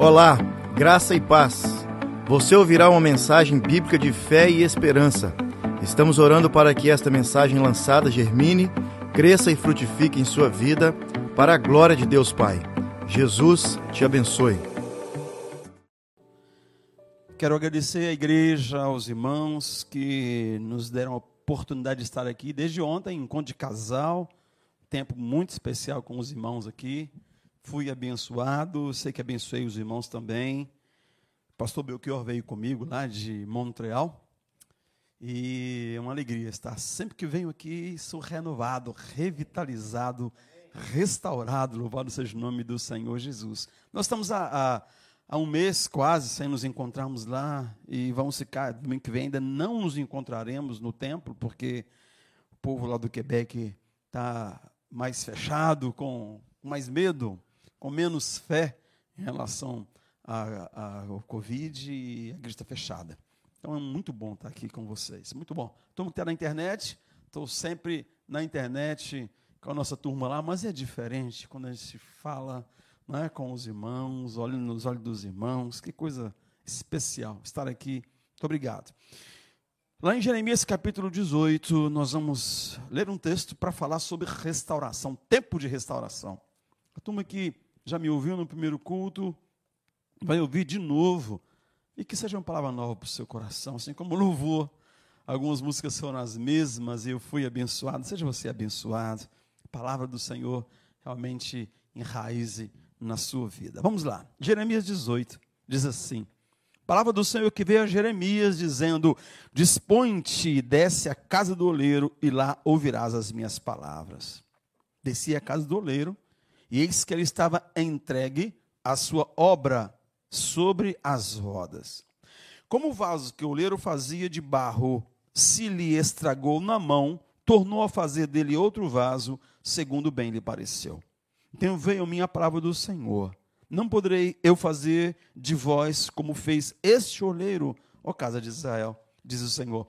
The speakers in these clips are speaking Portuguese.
Olá, graça e paz. Você ouvirá uma mensagem bíblica de fé e esperança. Estamos orando para que esta mensagem lançada germine, cresça e frutifique em sua vida, para a glória de Deus Pai. Jesus te abençoe. Quero agradecer à igreja, aos irmãos que nos deram a oportunidade de estar aqui desde ontem, encontro de casal, tempo muito especial com os irmãos aqui. Fui abençoado, sei que abençoei os irmãos também. Pastor Belchior veio comigo lá de Montreal. E é uma alegria estar. Sempre que venho aqui, sou renovado, revitalizado, restaurado. Louvado seja o nome do Senhor Jesus. Nós estamos há, há um mês quase sem nos encontrarmos lá. E vamos ficar, domingo que vem ainda não nos encontraremos no templo, porque o povo lá do Quebec está mais fechado, com mais medo com menos fé em relação ao Covid e a está fechada. Então é muito bom estar aqui com vocês. Muito bom. Todo mundo está na internet, estou sempre na internet com a nossa turma lá, mas é diferente quando a gente fala não é, com os irmãos, olhando nos olhos dos irmãos. Que coisa especial estar aqui. Muito obrigado. Lá em Jeremias capítulo 18, nós vamos ler um texto para falar sobre restauração, tempo de restauração. A turma que já me ouviu no primeiro culto, vai ouvir de novo. E que seja uma palavra nova para o seu coração, assim como louvor. Algumas músicas foram as mesmas e eu fui abençoado. Seja você abençoado. A palavra do Senhor realmente enraize na sua vida. Vamos lá. Jeremias 18 diz assim: Palavra do Senhor que veio a Jeremias dizendo: Dispõe-te e desce à casa do oleiro e lá ouvirás as minhas palavras. Desci à casa do oleiro e eis que ele estava entregue à sua obra sobre as rodas. Como o vaso que o oleiro fazia de barro se lhe estragou na mão, tornou a fazer dele outro vaso, segundo bem lhe pareceu. Então veio minha palavra do Senhor. Não poderei eu fazer de vós como fez este oleiro, ó casa de Israel, diz o Senhor.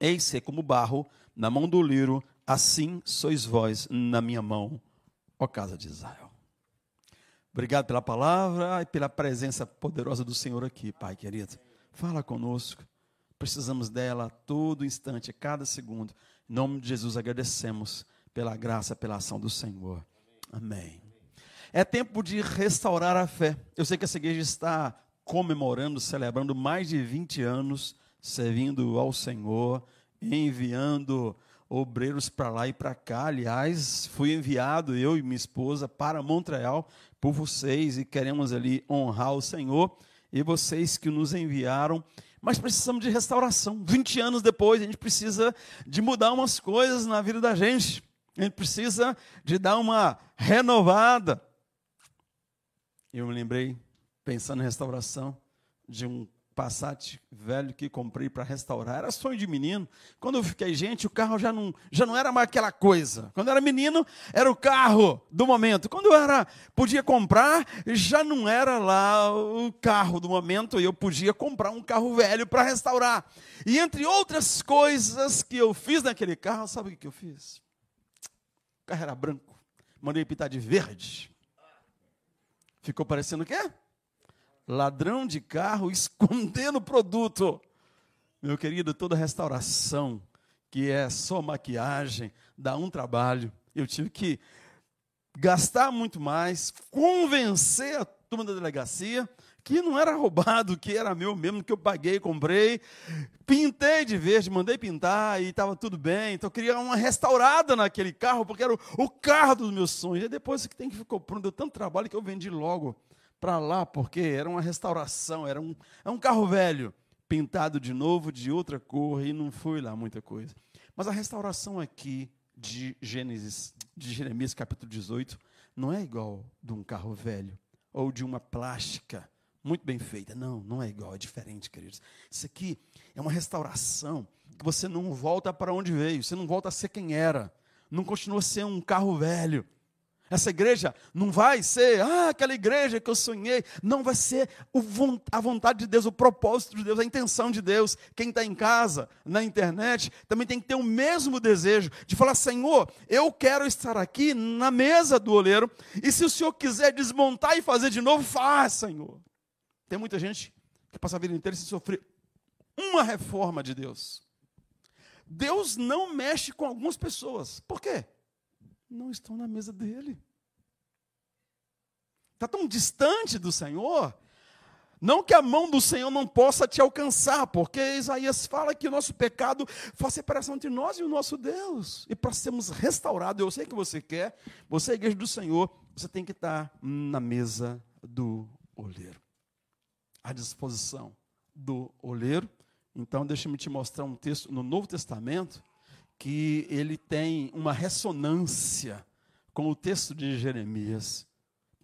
Eis ser como barro na mão do oleiro, assim sois vós na minha mão, ó casa de Israel. Obrigado pela palavra e pela presença poderosa do Senhor aqui, Pai querido. Fala conosco. Precisamos dela a todo instante, a cada segundo. Em nome de Jesus agradecemos pela graça, pela ação do Senhor. Amém. É tempo de restaurar a fé. Eu sei que essa igreja está comemorando, celebrando mais de 20 anos servindo ao Senhor, enviando obreiros para lá e para cá. Aliás, fui enviado, eu e minha esposa, para Montreal por vocês e queremos ali honrar o Senhor e vocês que nos enviaram. Mas precisamos de restauração. 20 anos depois, a gente precisa de mudar umas coisas na vida da gente. A gente precisa de dar uma renovada. Eu me lembrei, pensando em restauração, de um Passat velho que comprei para restaurar. Era sonho de menino. Quando eu fiquei gente, o carro já não, já não era mais aquela coisa. Quando eu era menino, era o carro do momento. Quando eu era podia comprar, já não era lá o carro do momento. E eu podia comprar um carro velho para restaurar. E entre outras coisas que eu fiz naquele carro, sabe o que eu fiz? O carro era branco. Mandei pintar de verde. Ficou parecendo o quê? Ladrão de carro escondendo produto. Meu querido, toda restauração que é só maquiagem dá um trabalho. Eu tive que gastar muito mais, convencer a turma da delegacia que não era roubado, que era meu mesmo, que eu paguei, comprei, pintei de verde, mandei pintar e estava tudo bem. Então eu queria uma restaurada naquele carro, porque era o, o carro dos meus sonhos. E depois que tem que ficou pronto, deu tanto trabalho que eu vendi logo para lá, porque era uma restauração, era um, é um carro velho, pintado de novo, de outra cor, e não foi lá muita coisa. Mas a restauração aqui de Gênesis, de Jeremias capítulo 18, não é igual de um carro velho, ou de uma plástica muito bem feita. Não, não é igual, é diferente, queridos. Isso aqui é uma restauração que você não volta para onde veio, você não volta a ser quem era, não continua a ser um carro velho essa igreja não vai ser, ah, aquela igreja que eu sonhei. Não, vai ser a vontade de Deus, o propósito de Deus, a intenção de Deus. Quem está em casa, na internet, também tem que ter o mesmo desejo de falar: Senhor, eu quero estar aqui na mesa do oleiro. E se o Senhor quiser desmontar e fazer de novo, faz, Senhor. Tem muita gente que passa a vida inteira sem sofrer uma reforma de Deus. Deus não mexe com algumas pessoas. Por quê? Não estão na mesa dele. Está tão distante do Senhor. Não que a mão do Senhor não possa te alcançar, porque Isaías fala que o nosso pecado faz separação entre nós e o nosso Deus. E para sermos restaurados, eu sei que você quer, você é a igreja do Senhor, você tem que estar na mesa do oleiro. À disposição do oleiro então, deixa-me te mostrar um texto no Novo Testamento que ele tem uma ressonância com o texto de Jeremias.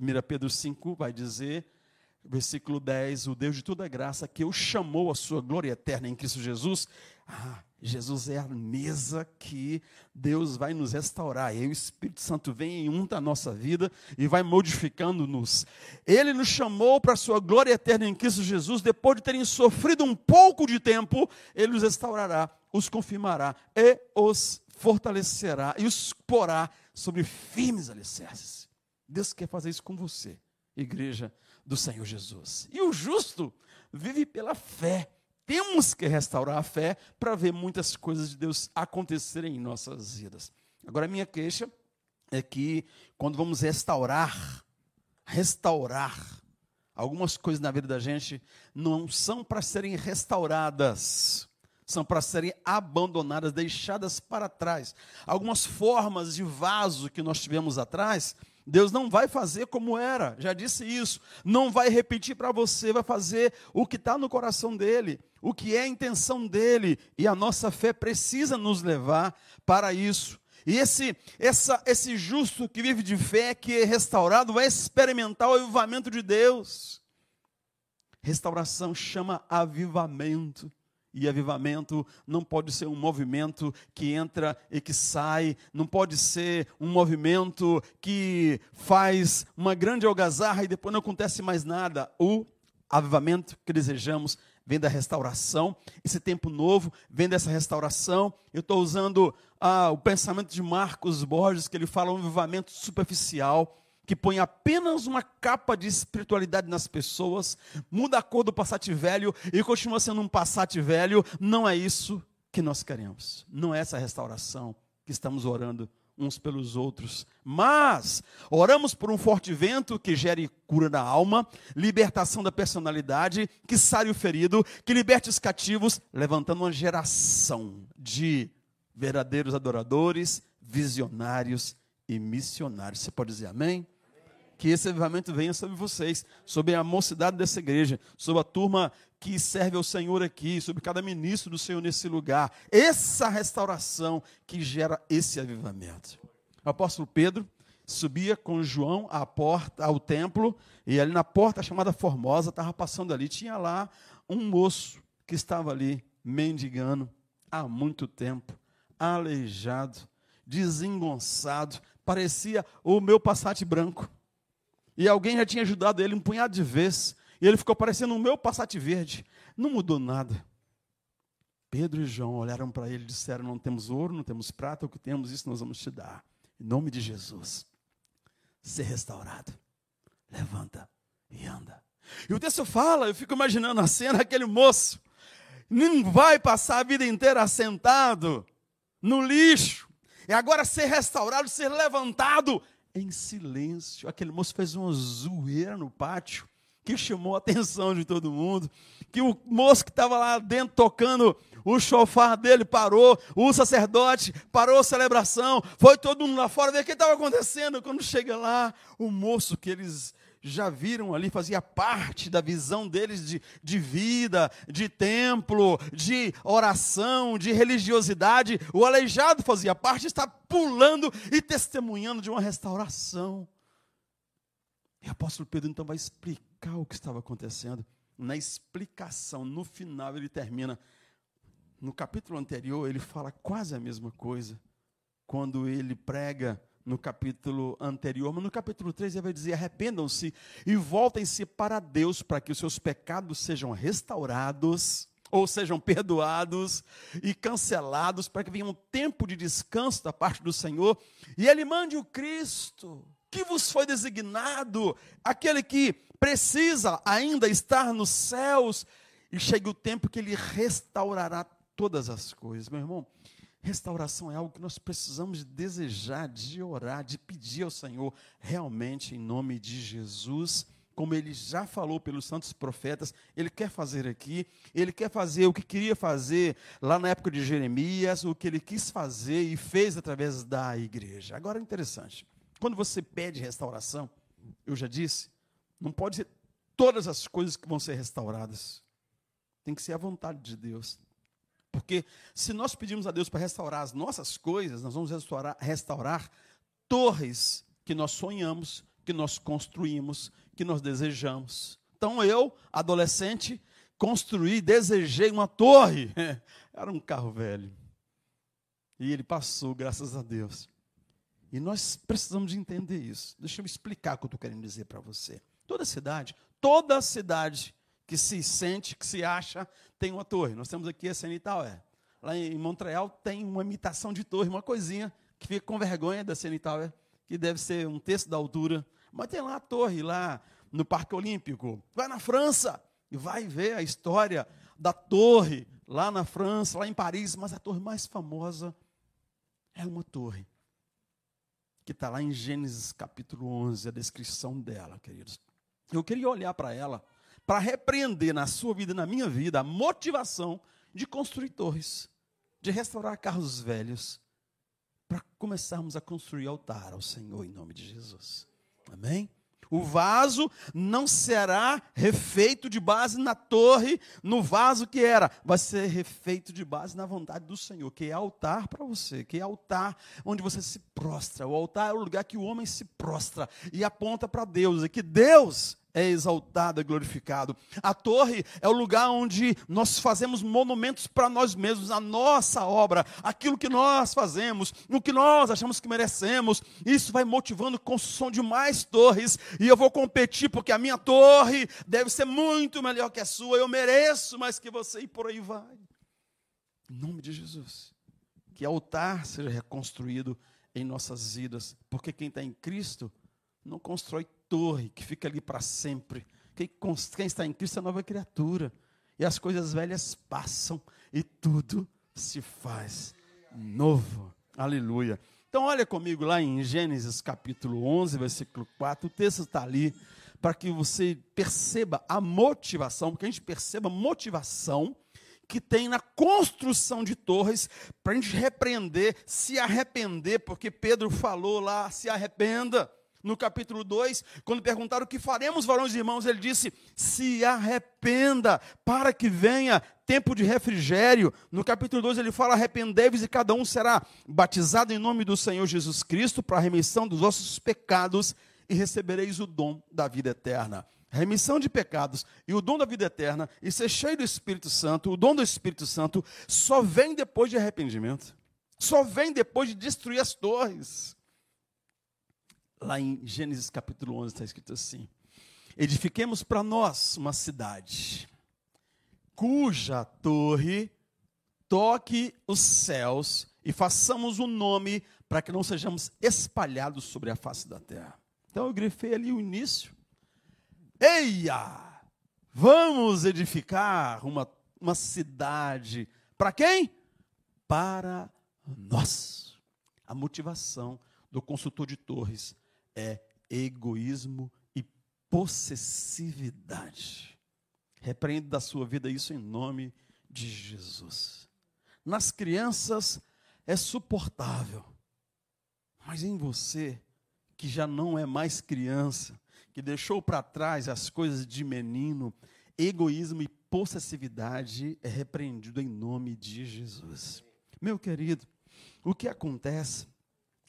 1 Pedro 5 vai dizer, versículo 10, o Deus de toda graça que o chamou à sua glória eterna em Cristo Jesus. Ah, Jesus é a mesa que Deus vai nos restaurar. E o Espírito Santo vem e unta a nossa vida e vai modificando-nos. Ele nos chamou para a sua glória eterna em Cristo Jesus. Depois de terem sofrido um pouco de tempo, ele os restaurará, os confirmará e os fortalecerá e os porá sobre firmes alicerces. Deus quer fazer isso com você, igreja do Senhor Jesus. E o justo vive pela fé temos que restaurar a fé para ver muitas coisas de Deus acontecerem em nossas vidas. Agora, a minha queixa é que quando vamos restaurar, restaurar, algumas coisas na vida da gente não são para serem restauradas, são para serem abandonadas, deixadas para trás. Algumas formas de vaso que nós tivemos atrás Deus não vai fazer como era, já disse isso. Não vai repetir para você, vai fazer o que está no coração dele, o que é a intenção dele. E a nossa fé precisa nos levar para isso. E esse, essa, esse justo que vive de fé, que é restaurado, vai experimentar o avivamento de Deus. Restauração chama avivamento. E avivamento não pode ser um movimento que entra e que sai, não pode ser um movimento que faz uma grande algazarra e depois não acontece mais nada. O avivamento que desejamos vem da restauração. Esse tempo novo vem dessa restauração. Eu estou usando ah, o pensamento de Marcos Borges, que ele fala um avivamento superficial que põe apenas uma capa de espiritualidade nas pessoas, muda a cor do Passat velho e continua sendo um Passat velho, não é isso que nós queremos. Não é essa restauração que estamos orando uns pelos outros, mas oramos por um forte vento que gere cura da alma, libertação da personalidade, que sare o ferido, que liberte os cativos, levantando uma geração de verdadeiros adoradores, visionários e missionários. Você pode dizer amém? Que esse avivamento venha sobre vocês, sobre a mocidade dessa igreja, sobre a turma que serve ao Senhor aqui, sobre cada ministro do Senhor nesse lugar. Essa restauração que gera esse avivamento. O apóstolo Pedro subia com João à porta, ao templo, e ali na porta chamada Formosa, estava passando ali, tinha lá um moço que estava ali mendigando há muito tempo, aleijado, desengonçado, parecia o meu Passat branco. E alguém já tinha ajudado ele um punhado de vezes. E ele ficou parecendo o meu Passat verde. Não mudou nada. Pedro e João olharam para ele e disseram: Não temos ouro, não temos prata, o que temos, isso nós vamos te dar. Em nome de Jesus. Ser restaurado. Levanta e anda. E o texto fala, eu fico imaginando a cena, aquele moço. Não vai passar a vida inteira sentado no lixo. E agora ser restaurado, ser levantado em silêncio. Aquele moço fez uma zoeira no pátio que chamou a atenção de todo mundo. Que o moço que estava lá dentro tocando o chofar dele parou, o sacerdote parou a celebração, foi todo mundo lá fora ver o que estava acontecendo. Quando chega lá, o moço que eles já viram ali, fazia parte da visão deles de, de vida, de templo, de oração, de religiosidade. O aleijado fazia parte, está pulando e testemunhando de uma restauração. E o apóstolo Pedro então vai explicar o que estava acontecendo. Na explicação, no final, ele termina. No capítulo anterior, ele fala quase a mesma coisa. Quando ele prega no capítulo anterior, mas no capítulo 3 ele vai dizer: arrependam-se e voltem-se para Deus, para que os seus pecados sejam restaurados, ou sejam perdoados e cancelados, para que venha um tempo de descanso da parte do Senhor, e Ele mande o Cristo, que vos foi designado, aquele que precisa ainda estar nos céus e chega o tempo que ele restaurará todas as coisas. Meu irmão, restauração é algo que nós precisamos de desejar, de orar, de pedir ao Senhor, realmente em nome de Jesus como ele já falou pelos santos profetas, ele quer fazer aqui, ele quer fazer o que queria fazer lá na época de Jeremias, o que ele quis fazer e fez através da igreja. Agora é interessante, quando você pede restauração, eu já disse, não pode ser todas as coisas que vão ser restauradas, tem que ser a vontade de Deus. Porque se nós pedimos a Deus para restaurar as nossas coisas, nós vamos restaurar, restaurar torres que nós sonhamos, que nós construímos, que nós desejamos. Então eu, adolescente, construí, desejei uma torre. Era um carro velho. E ele passou, graças a Deus. E nós precisamos de entender isso. Deixa eu explicar o que eu estou querendo dizer para você. Toda cidade, toda cidade que se sente, que se acha, tem uma torre. Nós temos aqui a CN Tower. Lá em Montreal tem uma imitação de torre, uma coisinha que fica com vergonha da CN Tower, que deve ser um terço da altura. Mas tem lá a torre, lá no Parque Olímpico. Vai na França e vai ver a história da torre lá na França, lá em Paris. Mas a torre mais famosa é uma torre que está lá em Gênesis capítulo 11, a descrição dela, queridos. Eu queria olhar para ela para repreender na sua vida e na minha vida a motivação de construir torres, de restaurar carros velhos, para começarmos a construir altar ao Senhor em nome de Jesus. Amém? O vaso não será refeito de base na torre, no vaso que era, vai ser refeito de base na vontade do Senhor, que é altar para você, que é altar onde você se prostra. O altar é o lugar que o homem se prostra e aponta para Deus, e que Deus é exaltado e glorificado. A torre é o lugar onde nós fazemos monumentos para nós mesmos, a nossa obra, aquilo que nós fazemos, o que nós achamos que merecemos. Isso vai motivando a construção de mais torres, e eu vou competir porque a minha torre deve ser muito melhor que a sua, eu mereço mais que você, e por aí vai. Em nome de Jesus. Que altar seja reconstruído em nossas vidas, porque quem está em Cristo não constrói torre que fica ali para sempre. Quem, quem está em Cristo é nova criatura. E as coisas velhas passam e tudo se faz novo. Aleluia. Então, olha comigo lá em Gênesis capítulo 11, versículo 4. O texto está ali para que você perceba a motivação, porque a gente perceba a motivação que tem na construção de torres, para a gente repreender, se arrepender, porque Pedro falou lá: se arrependa no capítulo 2, quando perguntaram o que faremos, varões e irmãos, ele disse: se arrependa, para que venha tempo de refrigério. No capítulo 2 ele fala: arrependei-vos e cada um será batizado em nome do Senhor Jesus Cristo para a remissão dos vossos pecados e recebereis o dom da vida eterna. Remissão de pecados e o dom da vida eterna e ser cheio do Espírito Santo, o dom do Espírito Santo só vem depois de arrependimento. Só vem depois de destruir as torres lá em Gênesis capítulo 11 está escrito assim: Edifiquemos para nós uma cidade, cuja torre toque os céus e façamos um nome para que não sejamos espalhados sobre a face da terra. Então eu grifei ali o início. Eia! Vamos edificar uma, uma cidade. Para quem? Para nós. A motivação do consultor de torres é egoísmo e possessividade. Repreende da sua vida isso em nome de Jesus. Nas crianças é suportável, mas em você, que já não é mais criança, que deixou para trás as coisas de menino, egoísmo e possessividade é repreendido em nome de Jesus. Meu querido, o que acontece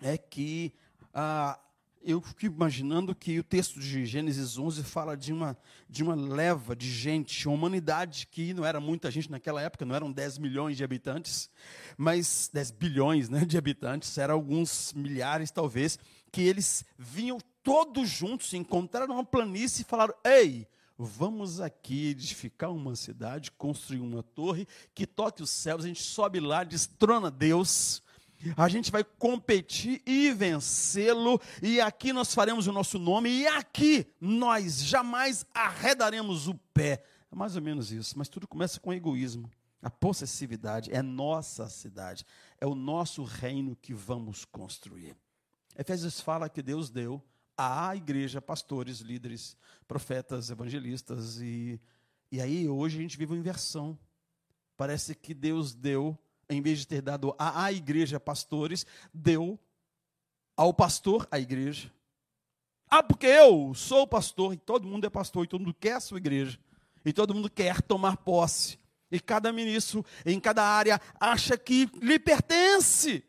é que ah, eu fico imaginando que o texto de Gênesis 11 fala de uma, de uma leva de gente, uma humanidade que não era muita gente naquela época, não eram 10 milhões de habitantes, mas 10 bilhões né, de habitantes, eram alguns milhares talvez, que eles vinham todos juntos, encontraram uma planície e falaram: Ei, vamos aqui edificar uma cidade, construir uma torre que toque os céus, a gente sobe lá, destrona Deus A gente vai competir e vencê-lo, e aqui nós faremos o nosso nome, e aqui nós jamais arredaremos o pé. É mais ou menos isso, mas tudo começa com egoísmo. A possessividade é nossa cidade, é o nosso reino que vamos construir. Efésios fala que Deus deu à igreja pastores, líderes, profetas, evangelistas, e, e aí hoje a gente vive uma inversão. Parece que Deus deu em vez de ter dado à, igreja pastores, deu ao pastor a igreja. Ah, porque eu sou pastor, e todo mundo é pastor, e todo mundo quer a sua igreja, e todo mundo quer tomar posse. E cada ministro, em cada área, acha que lhe pertence.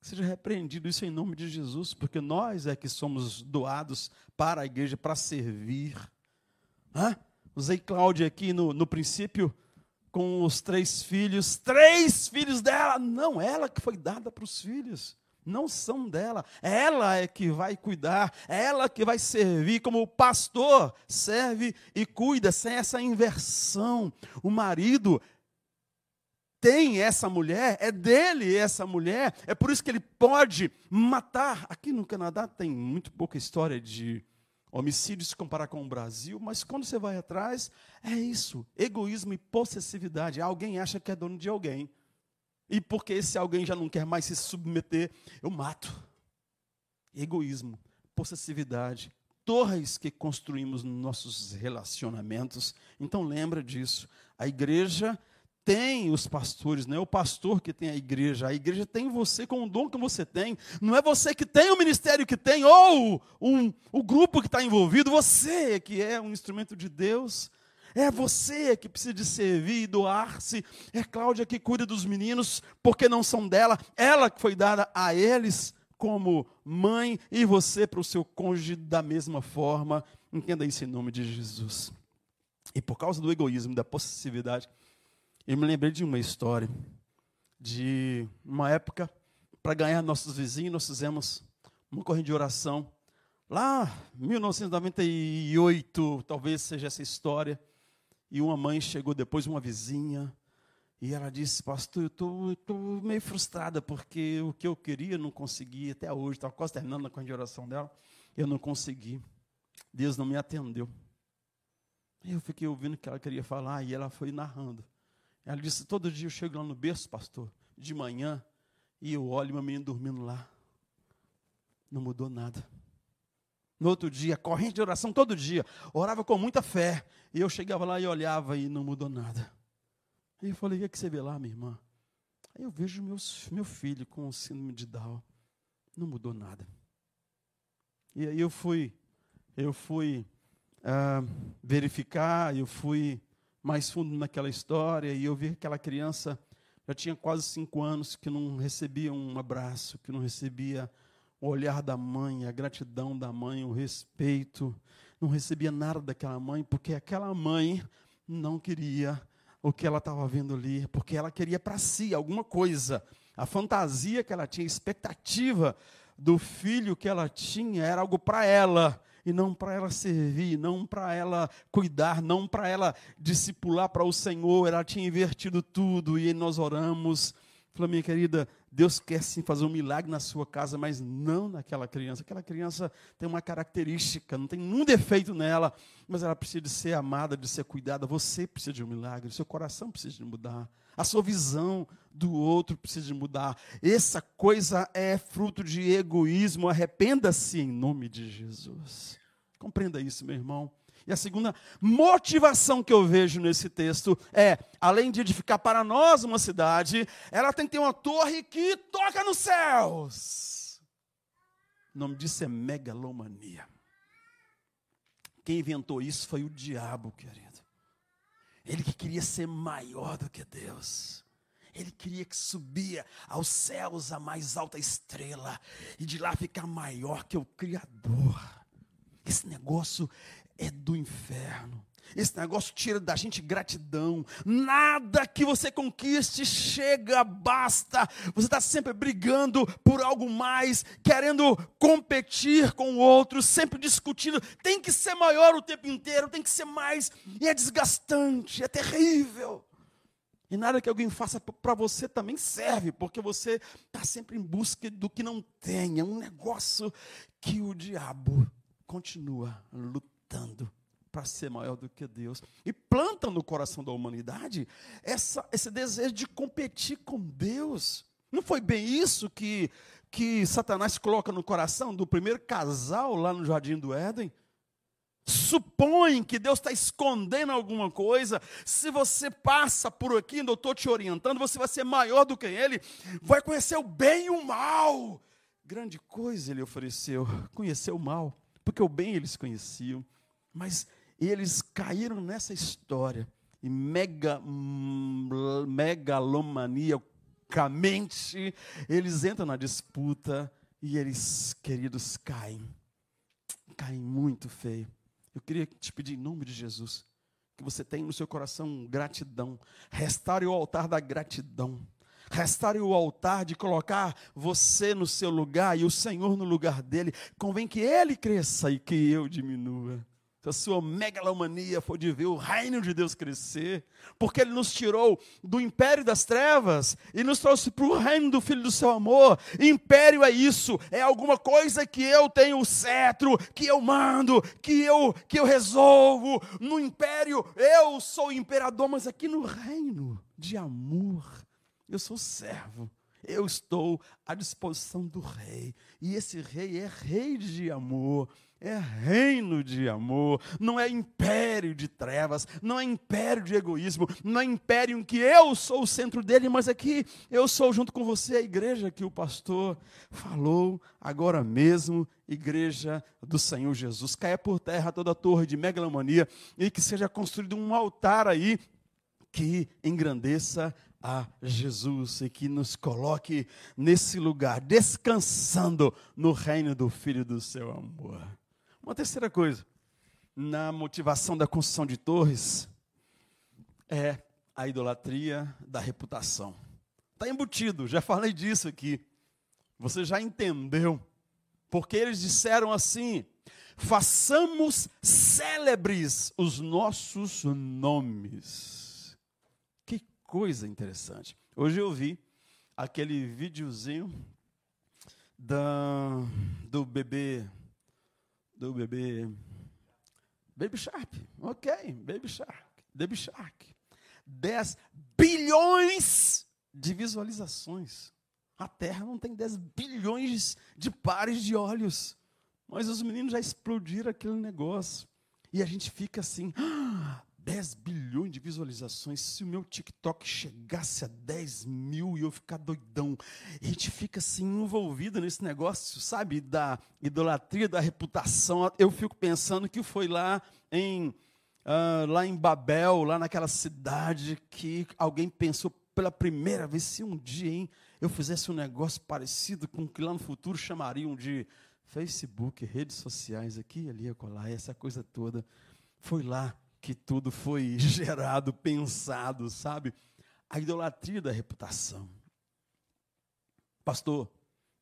Seja repreendido isso em nome de Jesus, porque nós é que somos doados para a igreja, para servir. Hã? Usei Cláudia aqui no, no princípio com os três filhos, três filhos dela, não, ela que foi dada para os filhos, não são dela, ela é que vai cuidar, ela que vai servir, como o pastor. Serve e cuida, sem essa inversão. O marido tem essa mulher, é dele essa mulher, é por isso que ele pode matar. Aqui no Canadá tem muito pouca história de homicídio se comparar com o Brasil, mas quando você vai atrás, é isso: egoísmo e possessividade. Alguém acha que é dono de alguém. E porque esse alguém já não quer mais se submeter, eu mato. Egoísmo, possessividade, torres que construímos nos nossos relacionamentos. Então lembra disso. A igreja tem os pastores, não é o pastor que tem a igreja. A igreja tem você com o dom que você tem. Não é você que tem o ministério que tem, ou um, o grupo que está envolvido. Você que é um instrumento de Deus. É você que precisa de servir e doar-se. É Cláudia que cuida dos meninos, porque não são dela. Ela que foi dada a eles como mãe e você para o seu cônjuge da mesma forma. Entenda isso em nome de Jesus. E por causa do egoísmo, da possessividade, eu me lembrei de uma história, de uma época, para ganhar nossos vizinhos, nós fizemos uma corrente de oração. Lá, 1998, talvez seja essa história. E uma mãe chegou depois, uma vizinha, e ela disse: Pastor, eu estou meio frustrada, porque o que eu queria não consegui até hoje. Estava quase terminando a corrente de oração dela, eu não consegui. Deus não me atendeu. Eu fiquei ouvindo o que ela queria falar, e ela foi narrando. Ela disse: Todo dia eu chego lá no berço, pastor, de manhã, e eu olho meu menino dormindo lá. Não mudou nada. No outro dia, corrente de oração todo dia, orava com muita fé. E eu chegava lá e olhava e não mudou nada. Aí eu falei: O que, é que você vê lá, minha irmã? Aí eu vejo meus, meu filho com o síndrome de Down. Não mudou nada. E aí eu fui, eu fui uh, verificar, eu fui mais fundo naquela história e eu vi aquela criança já tinha quase cinco anos que não recebia um abraço, que não recebia o olhar da mãe, a gratidão da mãe, o respeito, não recebia nada daquela mãe, porque aquela mãe não queria o que ela estava vendo ali, porque ela queria para si alguma coisa. A fantasia que ela tinha, a expectativa do filho que ela tinha era algo para ela e não para ela servir, não para ela cuidar, não para ela discipular para o Senhor. Ela tinha invertido tudo e nós oramos. Falei, minha querida, Deus quer sim fazer um milagre na sua casa, mas não naquela criança. Aquela criança tem uma característica, não tem nenhum defeito nela, mas ela precisa de ser amada, de ser cuidada. Você precisa de um milagre, seu coração precisa de mudar. A sua visão do outro precisa mudar. Essa coisa é fruto de egoísmo. Arrependa-se em nome de Jesus. Compreenda isso, meu irmão. E a segunda motivação que eu vejo nesse texto é, além de edificar para nós uma cidade, ela tem que ter uma torre que toca nos céus. O nome disso é megalomania. Quem inventou isso foi o diabo, querido. Ele que queria ser maior do que Deus. Ele queria que subia aos céus a mais alta estrela e de lá ficar maior que o Criador. Esse negócio é do inferno. Esse negócio tira da gente gratidão. Nada que você conquiste chega, basta. Você está sempre brigando por algo mais, querendo competir com o outro, sempre discutindo. Tem que ser maior o tempo inteiro, tem que ser mais. E é desgastante, é terrível. E nada que alguém faça para você também serve, porque você está sempre em busca do que não tem. É um negócio que o diabo continua lutando para ser maior do que Deus. E planta no coração da humanidade essa, esse desejo de competir com Deus. Não foi bem isso que, que Satanás coloca no coração do primeiro casal lá no Jardim do Éden? supõe que Deus está escondendo alguma coisa, se você passa por aqui, eu estou te orientando, você vai ser maior do que Ele, vai conhecer o bem e o mal. Grande coisa Ele ofereceu, conhecer o mal, porque o bem eles conheciam, mas eles caíram nessa história e mega, megalomaniacamente eles entram na disputa e eles, queridos, caem, caem muito feio. Eu queria te pedir em nome de Jesus que você tenha no seu coração gratidão. Restaure o altar da gratidão. Restaure o altar de colocar você no seu lugar e o Senhor no lugar dele. Convém que ele cresça e que eu diminua se a sua megalomania for de ver o reino de Deus crescer, porque Ele nos tirou do império das trevas e nos trouxe para o reino do Filho do seu amor. Império é isso, é alguma coisa que eu tenho o cetro, que eu mando, que eu, que eu resolvo. No império eu sou imperador, mas aqui no reino de amor, eu sou servo. Eu estou à disposição do rei, e esse rei é rei de amor é reino de amor, não é império de trevas, não é império de egoísmo, não é império em que eu sou o centro dele, mas aqui eu sou junto com você a igreja que o pastor falou agora mesmo, igreja do Senhor Jesus. Caia por terra toda a torre de megalomania e que seja construído um altar aí que engrandeça a Jesus e que nos coloque nesse lugar, descansando no reino do Filho do seu amor. Uma terceira coisa, na motivação da construção de torres, é a idolatria da reputação. Está embutido, já falei disso aqui. Você já entendeu. Porque eles disseram assim: façamos célebres os nossos nomes. Coisa interessante. Hoje eu vi aquele videozinho da, do bebê do bebê. Baby Shark, ok, Baby Shark, Baby Shark. 10 bilhões de visualizações. A Terra não tem 10 bilhões de pares de olhos. Mas os meninos já explodiram aquele negócio. E a gente fica assim, ah, 10 bilhões de visualizações. Se o meu TikTok chegasse a 10 mil e eu ficar doidão, a gente fica assim envolvido nesse negócio, sabe, da idolatria, da reputação. Eu fico pensando que foi lá em, uh, lá em Babel, lá naquela cidade, que alguém pensou pela primeira vez, se um dia hein, eu fizesse um negócio parecido com o que lá no futuro chamariam de Facebook, redes sociais, aqui, ali, acolá, essa coisa toda. Foi lá que tudo foi gerado, pensado, sabe? A idolatria da reputação. Pastor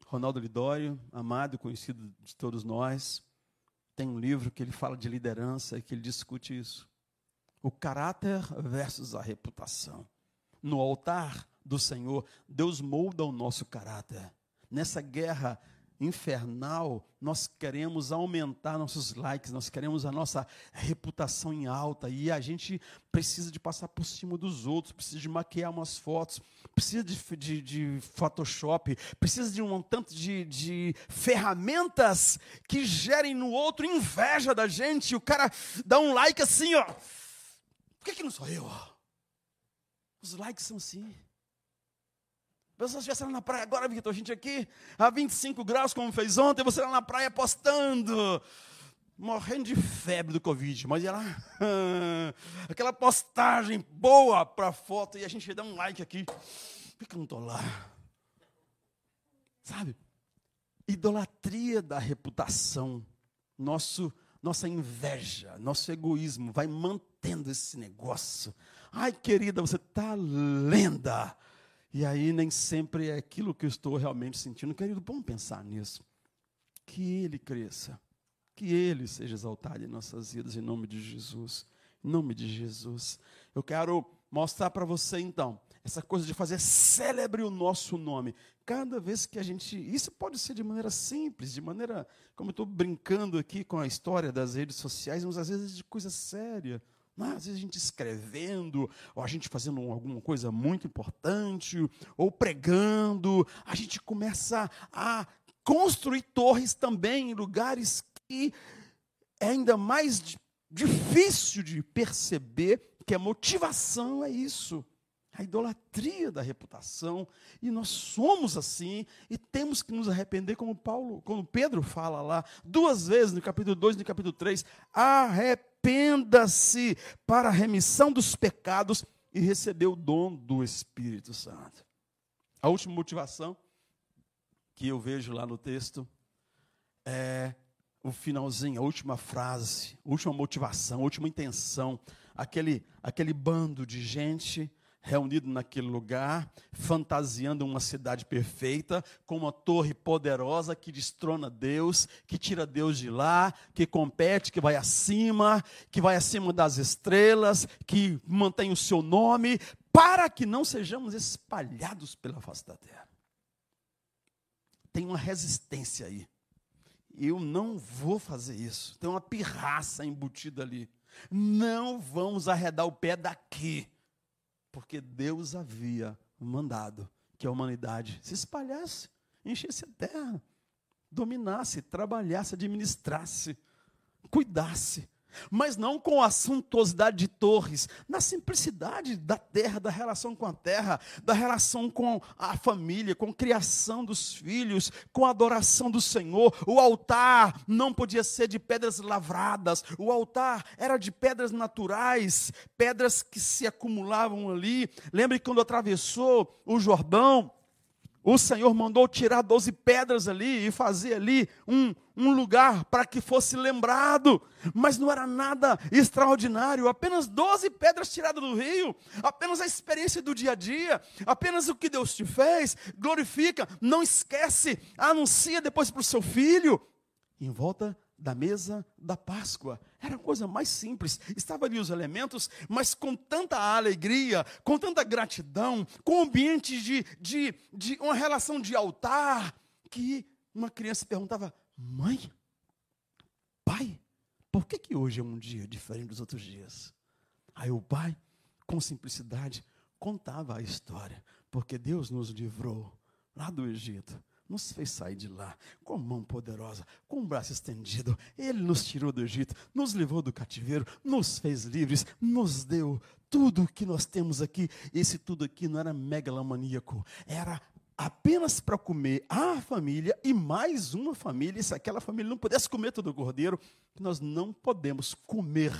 Ronaldo Lidório, amado e conhecido de todos nós, tem um livro que ele fala de liderança e que ele discute isso. O caráter versus a reputação. No altar do Senhor, Deus molda o nosso caráter. Nessa guerra infernal, nós queremos aumentar nossos likes, nós queremos a nossa reputação em alta e a gente precisa de passar por cima dos outros, precisa de maquiar umas fotos, precisa de, de, de Photoshop, precisa de um tanto de, de ferramentas que gerem no outro inveja da gente. O cara dá um like assim, ó. Por que, que não sou eu? Os likes são assim. Pessoas estivessem na praia agora, Vitor, a gente aqui a 25 graus, como fez ontem, você lá na praia postando, morrendo de febre do Covid, mas ia lá, aquela postagem boa para foto, e a gente dá um like aqui. Por que eu não estou lá? Sabe? Idolatria da reputação, nosso, nossa inveja, nosso egoísmo vai mantendo esse negócio. Ai, querida, você está lenda. E aí nem sempre é aquilo que eu estou realmente sentindo. Querido, vamos pensar nisso. Que Ele cresça. Que Ele seja exaltado em nossas vidas, em nome de Jesus. Em nome de Jesus. Eu quero mostrar para você então essa coisa de fazer célebre o nosso nome. Cada vez que a gente. Isso pode ser de maneira simples, de maneira. Como eu estou brincando aqui com a história das redes sociais, mas às vezes de coisa séria. Mas, às vezes a gente escrevendo, ou a gente fazendo alguma coisa muito importante, ou pregando, a gente começa a construir torres também em lugares que é ainda mais difícil de perceber que a motivação é isso. A idolatria da reputação, e nós somos assim, e temos que nos arrepender, como Paulo, como Pedro fala lá, duas vezes no capítulo 2 e no capítulo 3, arrependa-se para a remissão dos pecados e receber o dom do Espírito Santo. A última motivação que eu vejo lá no texto é o finalzinho, a última frase, a última motivação, a última intenção, aquele, aquele bando de gente reunido naquele lugar, fantasiando uma cidade perfeita, com uma torre poderosa que destrona Deus, que tira Deus de lá, que compete, que vai acima, que vai acima das estrelas, que mantém o seu nome, para que não sejamos espalhados pela face da terra. Tem uma resistência aí. Eu não vou fazer isso. Tem uma pirraça embutida ali. Não vamos arredar o pé daqui porque Deus havia mandado que a humanidade se espalhasse, enchesse a terra, dominasse, trabalhasse, administrasse, cuidasse mas não com a suntuosidade de torres, na simplicidade da terra, da relação com a terra, da relação com a família, com a criação dos filhos, com a adoração do Senhor. O altar não podia ser de pedras lavradas, o altar era de pedras naturais, pedras que se acumulavam ali. Lembre quando atravessou o Jordão, o Senhor mandou tirar doze pedras ali e fazer ali um, um lugar para que fosse lembrado, mas não era nada extraordinário, apenas doze pedras tiradas do rio, apenas a experiência do dia a dia, apenas o que Deus te fez, glorifica, não esquece, anuncia depois para o seu filho, em volta da mesa da Páscoa. Era a coisa mais simples. Estavam ali os elementos, mas com tanta alegria, com tanta gratidão, com um ambiente de, de, de uma relação de altar, que uma criança perguntava: Mãe, pai, por que, que hoje é um dia diferente dos outros dias? Aí o pai, com simplicidade, contava a história, porque Deus nos livrou lá do Egito nos fez sair de lá com mão poderosa, com o braço estendido. Ele nos tirou do Egito, nos levou do cativeiro, nos fez livres, nos deu tudo o que nós temos aqui. Esse tudo aqui não era megalomaníaco, era apenas para comer a família e mais uma família. E se aquela família não pudesse comer todo o cordeiro, nós não podemos comer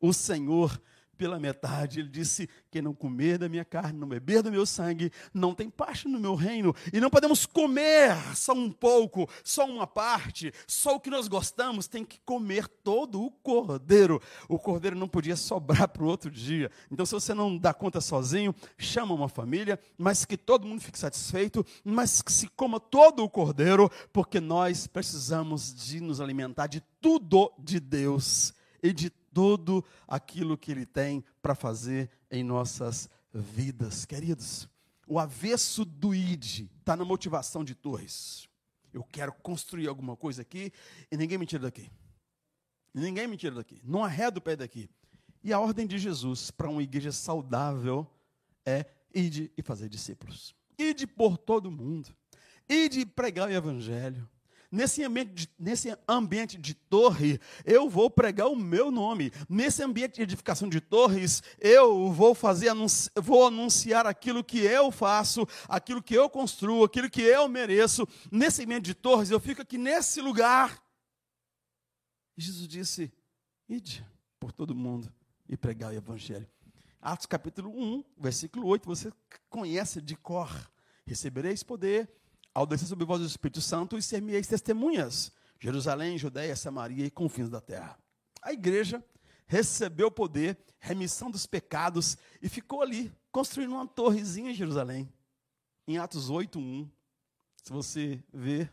o Senhor pela metade. Ele disse: Quem não comer da minha carne, não beber do meu sangue, não tem parte no meu reino. E não podemos comer só um pouco, só uma parte, só o que nós gostamos. Tem que comer todo o cordeiro. O cordeiro não podia sobrar para o outro dia. Então, se você não dá conta sozinho, chama uma família, mas que todo mundo fique satisfeito, mas que se coma todo o cordeiro, porque nós precisamos de nos alimentar de tudo de Deus e de tudo aquilo que Ele tem para fazer em nossas vidas. Queridos, o avesso do ID está na motivação de Torres. Eu quero construir alguma coisa aqui e ninguém me tira daqui. Ninguém me tira daqui. Não arreda o pé daqui. E a ordem de Jesus para uma igreja saudável é ide e fazer discípulos. Ide por todo mundo. Ide pregar o evangelho. Nesse ambiente, de, nesse ambiente de torre, eu vou pregar o meu nome. Nesse ambiente de edificação de torres, eu vou fazer, anunci, vou anunciar aquilo que eu faço, aquilo que eu construo, aquilo que eu mereço. Nesse ambiente de torres, eu fico aqui nesse lugar. Jesus disse: Ide por todo mundo e pregar o evangelho. Atos capítulo 1, versículo 8, você conhece de cor. Recebereis poder ao descer sobre vós o Espírito Santo e ser-me-eis testemunhas, Jerusalém, Judéia, Samaria e confins da terra. A igreja recebeu poder, remissão dos pecados e ficou ali, construindo uma torrezinha em Jerusalém. Em Atos 8, 1, se você ver,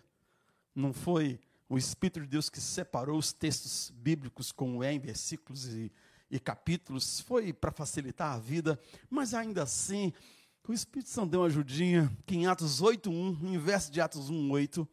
não foi o Espírito de Deus que separou os textos bíblicos como é em versículos e, e capítulos, foi para facilitar a vida, mas ainda assim, o Espírito Santo deu uma ajudinha, que em Atos 8.1, no inverso de Atos 1.8,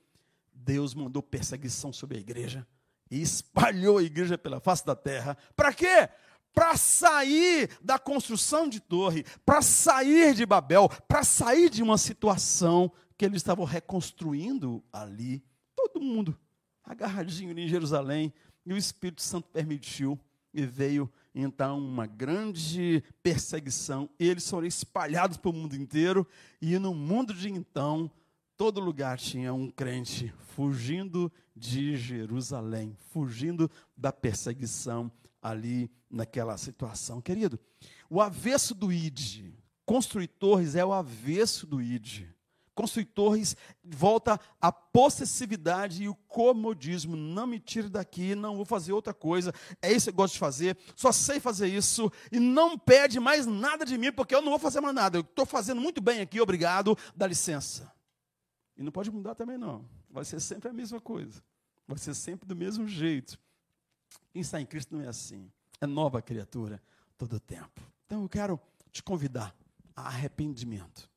Deus mandou perseguição sobre a igreja e espalhou a igreja pela face da terra. Para quê? Para sair da construção de torre, para sair de Babel, para sair de uma situação que eles estavam reconstruindo ali. Todo mundo agarradinho em Jerusalém, e o Espírito Santo permitiu, e veio então uma grande perseguição. E eles foram espalhados pelo mundo inteiro, e no mundo de então, todo lugar tinha um crente fugindo de Jerusalém, fugindo da perseguição ali naquela situação. Querido, o avesso do ID, construir torres é o avesso do ID. Construir torres volta à possessividade e o comodismo. Não me tire daqui, não vou fazer outra coisa. É isso que eu gosto de fazer, só sei fazer isso. E não pede mais nada de mim, porque eu não vou fazer mais nada. Eu estou fazendo muito bem aqui, obrigado, dá licença. E não pode mudar também, não. Vai ser sempre a mesma coisa. Vai ser sempre do mesmo jeito. Quem está em Cristo não é assim. É nova criatura todo o tempo. Então eu quero te convidar a arrependimento.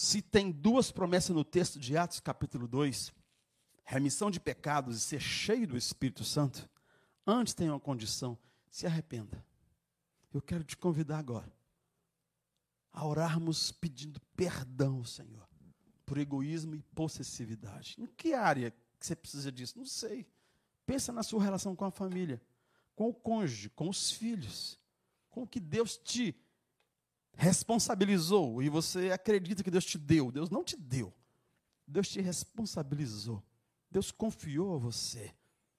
Se tem duas promessas no texto de Atos, capítulo 2, remissão de pecados e ser cheio do Espírito Santo, antes tem uma condição: se arrependa. Eu quero te convidar agora a orarmos pedindo perdão, Senhor, por egoísmo e possessividade. Em que área que você precisa disso? Não sei. Pensa na sua relação com a família, com o cônjuge, com os filhos, com o que Deus te responsabilizou e você acredita que Deus te deu. Deus não te deu. Deus te responsabilizou. Deus confiou a você.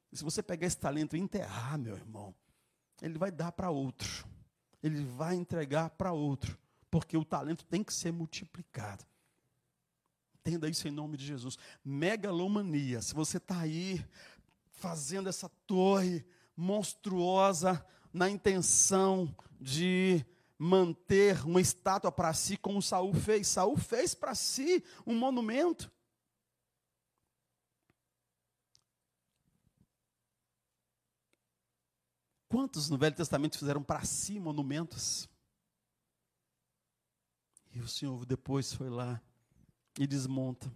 E se você pegar esse talento e enterrar, meu irmão, ele vai dar para outro. Ele vai entregar para outro porque o talento tem que ser multiplicado. Entenda isso em nome de Jesus. Megalomania. Se você está aí fazendo essa torre monstruosa na intenção de manter uma estátua para si, como Saul fez. Saul fez para si um monumento. Quantos no Velho Testamento fizeram para si monumentos? E o Senhor depois foi lá e desmonta.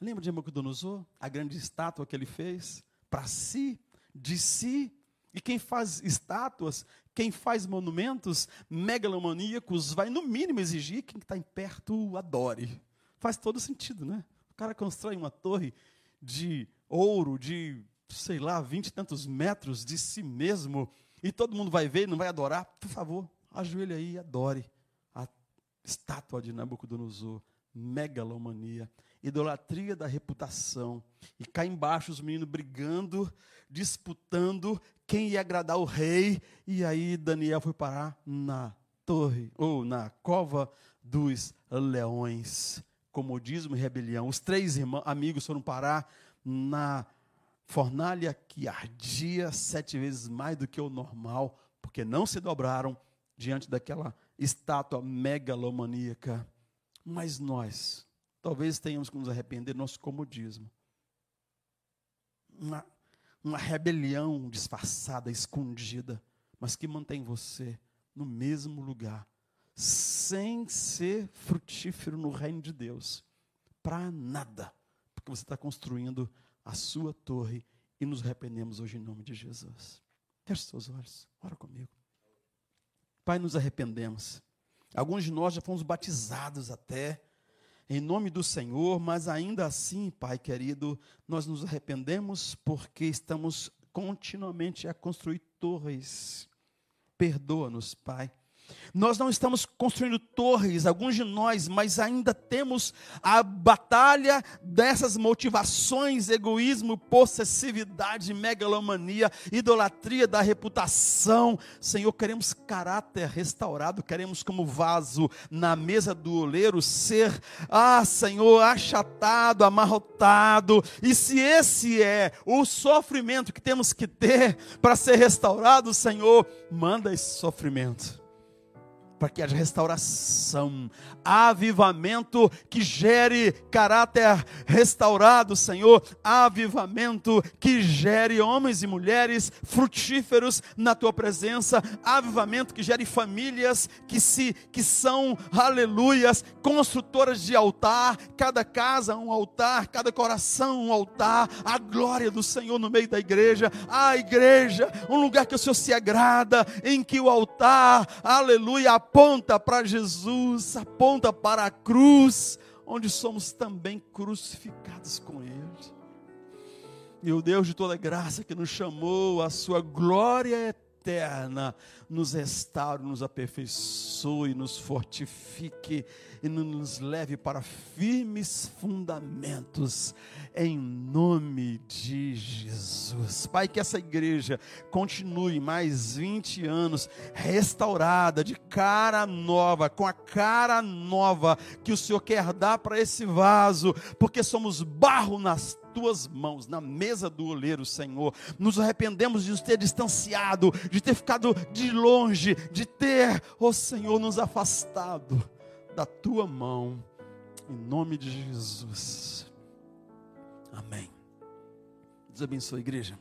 Lembra de Nabucodonosor? A grande estátua que ele fez? Para si, de si. E quem faz estátuas, quem faz monumentos megalomaníacos, vai no mínimo exigir que quem está em perto adore. Faz todo sentido, né? O cara constrói uma torre de ouro, de, sei lá, vinte e tantos metros de si mesmo, e todo mundo vai ver e não vai adorar. Por favor, ajoelhe aí e adore estátua de Nabucodonosor, megalomania, idolatria da reputação. E cá embaixo os meninos brigando, disputando quem ia agradar o rei. E aí Daniel foi parar na torre, ou na cova dos leões. Comodismo e rebelião. Os três irmãos, amigos foram parar na fornalha que ardia sete vezes mais do que o normal, porque não se dobraram diante daquela estátua megalomaníaca. Mas nós, talvez tenhamos que nos arrepender do nosso comodismo. Uma, uma rebelião disfarçada, escondida, mas que mantém você no mesmo lugar, sem ser frutífero no reino de Deus, para nada, porque você está construindo a sua torre e nos arrependemos hoje em nome de Jesus. Feche seus olhos, ora comigo. Pai, nos arrependemos. Alguns de nós já fomos batizados até em nome do Senhor, mas ainda assim, Pai querido, nós nos arrependemos porque estamos continuamente a construir torres. Perdoa-nos, Pai. Nós não estamos construindo torres, alguns de nós, mas ainda temos a batalha dessas motivações, egoísmo, possessividade, megalomania, idolatria da reputação. Senhor, queremos caráter restaurado, queremos como vaso na mesa do oleiro ser, ah, Senhor, achatado, amarrotado. E se esse é o sofrimento que temos que ter para ser restaurado, Senhor, manda esse sofrimento para que haja restauração, avivamento que gere caráter restaurado, Senhor, avivamento que gere homens e mulheres frutíferos na tua presença, avivamento que gere famílias que se que são, aleluias, construtoras de altar, cada casa um altar, cada coração um altar, a glória do Senhor no meio da igreja, a igreja, um lugar que o Senhor se agrada, em que o altar, aleluia, aponta para Jesus, aponta para a cruz, onde somos também crucificados com Ele. E o Deus de toda graça que nos chamou à sua glória eterna, nos restaure, nos aperfeiçoe, nos fortifique e nos leve para firmes fundamentos, em nome de Jesus. Pai, que essa igreja continue mais 20 anos restaurada, de cara nova, com a cara nova que o Senhor quer dar para esse vaso, porque somos barro nas tuas mãos, na mesa do oleiro, Senhor. Nos arrependemos de nos ter distanciado, de ter ficado de longe, de ter, ó oh Senhor, nos afastado da tua mão, em nome de Jesus. Amém. Deus abençoe, igreja.